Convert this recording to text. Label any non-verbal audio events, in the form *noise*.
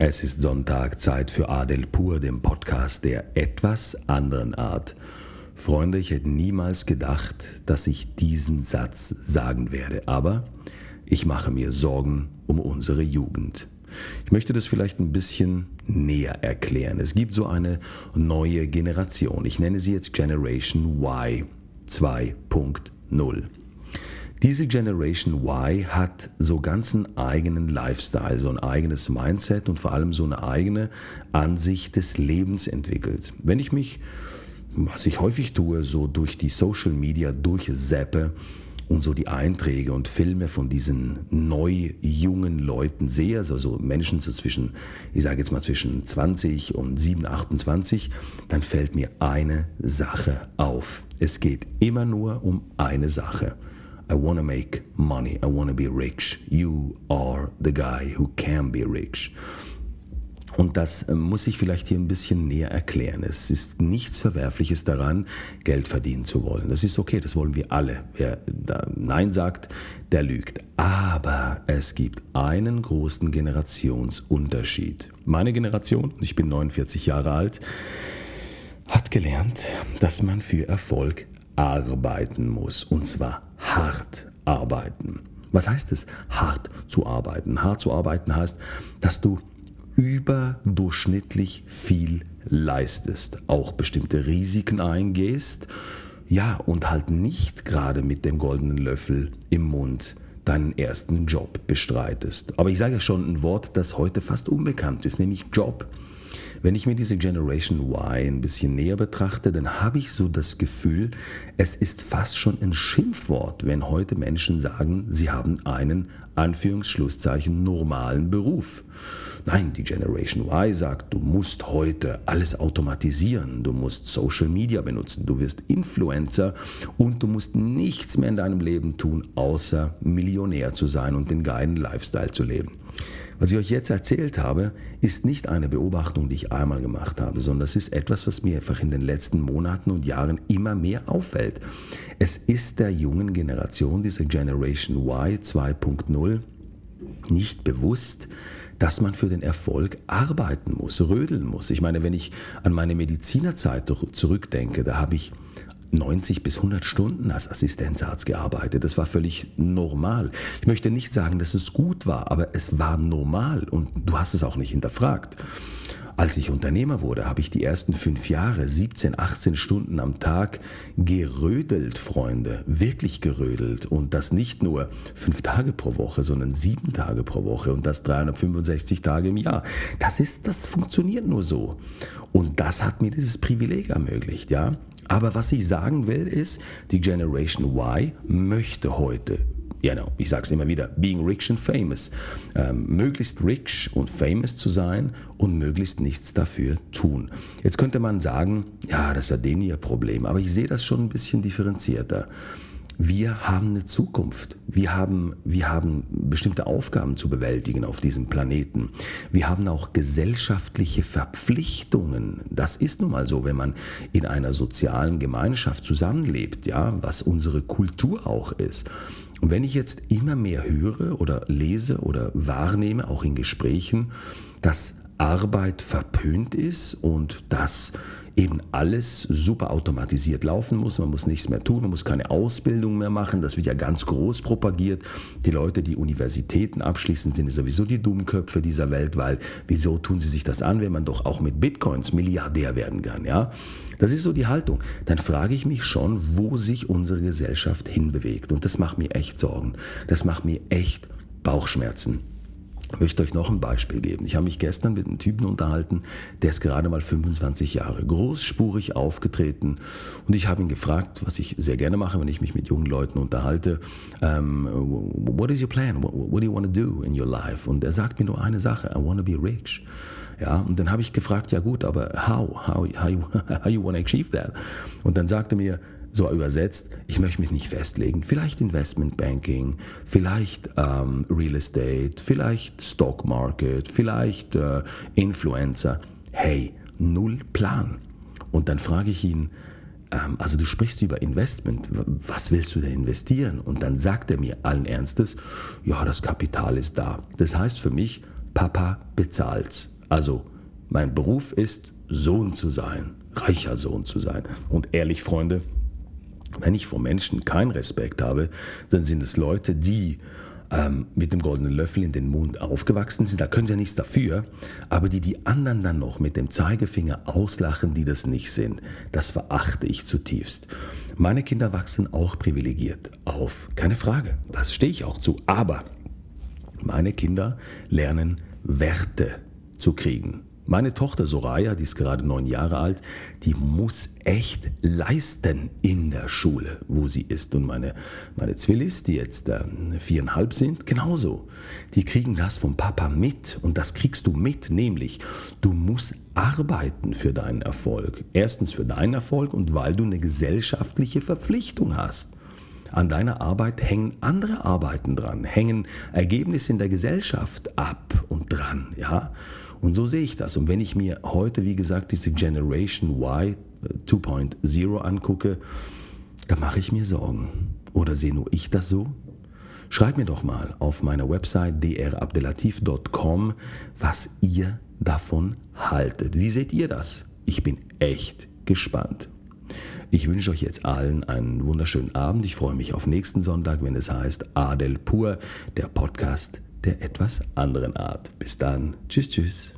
Es ist Sonntag, Zeit für Adel Pur, dem Podcast der etwas anderen Art. Freunde, ich hätte niemals gedacht, dass ich diesen Satz sagen werde, aber ich mache mir Sorgen um unsere Jugend. Ich möchte das vielleicht ein bisschen näher erklären. Es gibt so eine neue Generation. Ich nenne sie jetzt Generation Y 2.0. Diese Generation Y hat so ganz einen eigenen Lifestyle, so ein eigenes Mindset und vor allem so eine eigene Ansicht des Lebens entwickelt. Wenn ich mich, was ich häufig tue, so durch die Social Media durchseppe und so die Einträge und Filme von diesen neu jungen Leuten sehe, also so Menschen so zwischen, ich sage jetzt mal zwischen 20 und 7, 28, dann fällt mir eine Sache auf. Es geht immer nur um eine Sache I want to make money. I want to be rich. You are the guy who can be rich. Und das äh, muss ich vielleicht hier ein bisschen näher erklären. Es ist nichts Verwerfliches daran, Geld verdienen zu wollen. Das ist okay, das wollen wir alle. Wer Nein sagt, der lügt. Aber es gibt einen großen Generationsunterschied. Meine Generation, ich bin 49 Jahre alt, hat gelernt, dass man für Erfolg arbeiten muss. Und zwar hart arbeiten. Was heißt es, hart zu arbeiten? Hart zu arbeiten heißt, dass du überdurchschnittlich viel leistest, auch bestimmte Risiken eingehst, ja, und halt nicht gerade mit dem goldenen Löffel im Mund deinen ersten Job bestreitest. Aber ich sage schon ein Wort, das heute fast unbekannt ist, nämlich Job. Wenn ich mir diese Generation Y ein bisschen näher betrachte, dann habe ich so das Gefühl, es ist fast schon ein Schimpfwort, wenn heute Menschen sagen, sie haben einen Anführungsschlusszeichen normalen Beruf. Nein, die Generation Y sagt, du musst heute alles automatisieren, du musst Social Media benutzen, du wirst Influencer und du musst nichts mehr in deinem Leben tun, außer Millionär zu sein und den geilen Lifestyle zu leben. Was ich euch jetzt erzählt habe, ist nicht eine Beobachtung, die ich einmal gemacht habe, sondern es ist etwas, was mir einfach in den letzten Monaten und Jahren immer mehr auffällt. Es ist der jungen Generation, dieser Generation Y 2.0, nicht bewusst, dass man für den Erfolg arbeiten muss, rödeln muss. Ich meine, wenn ich an meine Medizinerzeit zurückdenke, da habe ich 90 bis 100 Stunden als Assistenzarzt gearbeitet. Das war völlig normal. Ich möchte nicht sagen, dass es gut war, aber es war normal und du hast es auch nicht hinterfragt. Als ich Unternehmer wurde, habe ich die ersten fünf Jahre 17, 18 Stunden am Tag gerödelt, Freunde, wirklich gerödelt. Und das nicht nur fünf Tage pro Woche, sondern sieben Tage pro Woche und das 365 Tage im Jahr. Das ist, das funktioniert nur so. Und das hat mir dieses Privileg ermöglicht, ja. Aber was ich sagen will, ist, die Generation Y möchte heute know, ich sage es immer wieder, being rich and famous. Ähm, möglichst rich und famous zu sein und möglichst nichts dafür tun. Jetzt könnte man sagen, ja, das ist ja denen ihr Problem, aber ich sehe das schon ein bisschen differenzierter wir haben eine Zukunft. Wir haben, wir haben bestimmte Aufgaben zu bewältigen auf diesem Planeten. Wir haben auch gesellschaftliche Verpflichtungen. Das ist nun mal so, wenn man in einer sozialen Gemeinschaft zusammenlebt, ja, was unsere Kultur auch ist. Und wenn ich jetzt immer mehr höre oder lese oder wahrnehme, auch in Gesprächen, dass Arbeit verpönt ist und dass eben alles super automatisiert laufen muss. Man muss nichts mehr tun, man muss keine Ausbildung mehr machen. Das wird ja ganz groß propagiert. Die Leute, die Universitäten abschließen, sind sowieso die Dummköpfe dieser Welt, weil wieso tun sie sich das an, wenn man doch auch mit Bitcoins Milliardär werden kann, ja? Das ist so die Haltung. Dann frage ich mich schon, wo sich unsere Gesellschaft hinbewegt. Und das macht mir echt Sorgen. Das macht mir echt Bauchschmerzen. Ich möchte euch noch ein Beispiel geben. Ich habe mich gestern mit einem Typen unterhalten, der ist gerade mal 25 Jahre großspurig aufgetreten und ich habe ihn gefragt, was ich sehr gerne mache, wenn ich mich mit jungen Leuten unterhalte, um, ähm, what is your plan? What, what do you want to do in your life? Und er sagt mir nur eine Sache, I want to be rich. Ja, und dann habe ich gefragt, ja gut, aber how? How, how, you, *laughs* how you want to achieve that? Und dann sagte er mir, so übersetzt, ich möchte mich nicht festlegen. Vielleicht Investment Banking, vielleicht ähm, Real Estate, vielleicht Stock Market, vielleicht äh, Influencer. Hey, null Plan. Und dann frage ich ihn, ähm, also du sprichst über Investment, was willst du denn investieren? Und dann sagt er mir allen Ernstes, ja, das Kapital ist da. Das heißt für mich, Papa bezahlt's. Also, mein Beruf ist, Sohn zu sein, reicher Sohn zu sein. Und ehrlich, Freunde, wenn ich vor Menschen keinen Respekt habe, dann sind es Leute, die ähm, mit dem goldenen Löffel in den Mund aufgewachsen sind, da können sie ja nichts dafür, aber die die anderen dann noch mit dem Zeigefinger auslachen, die das nicht sind, das verachte ich zutiefst. Meine Kinder wachsen auch privilegiert auf, keine Frage, das stehe ich auch zu, aber meine Kinder lernen Werte zu kriegen. Meine Tochter Soraya, die ist gerade neun Jahre alt, die muss echt leisten in der Schule, wo sie ist. Und meine, meine Zwillis, die jetzt äh, viereinhalb sind, genauso. Die kriegen das vom Papa mit. Und das kriegst du mit, nämlich du musst arbeiten für deinen Erfolg. Erstens für deinen Erfolg und weil du eine gesellschaftliche Verpflichtung hast. An deiner Arbeit hängen andere Arbeiten dran, hängen Ergebnisse in der Gesellschaft ab und dran, ja. Und so sehe ich das. Und wenn ich mir heute, wie gesagt, diese Generation Y 2.0 äh, angucke, dann mache ich mir Sorgen. Oder sehe nur ich das so? Schreibt mir doch mal auf meiner Website drabdelatif.com, was ihr davon haltet. Wie seht ihr das? Ich bin echt gespannt. Ich wünsche euch jetzt allen einen wunderschönen Abend. Ich freue mich auf nächsten Sonntag, wenn es heißt Adel Pur, der Podcast der etwas anderen Art. Bis dann. Tschüss, tschüss.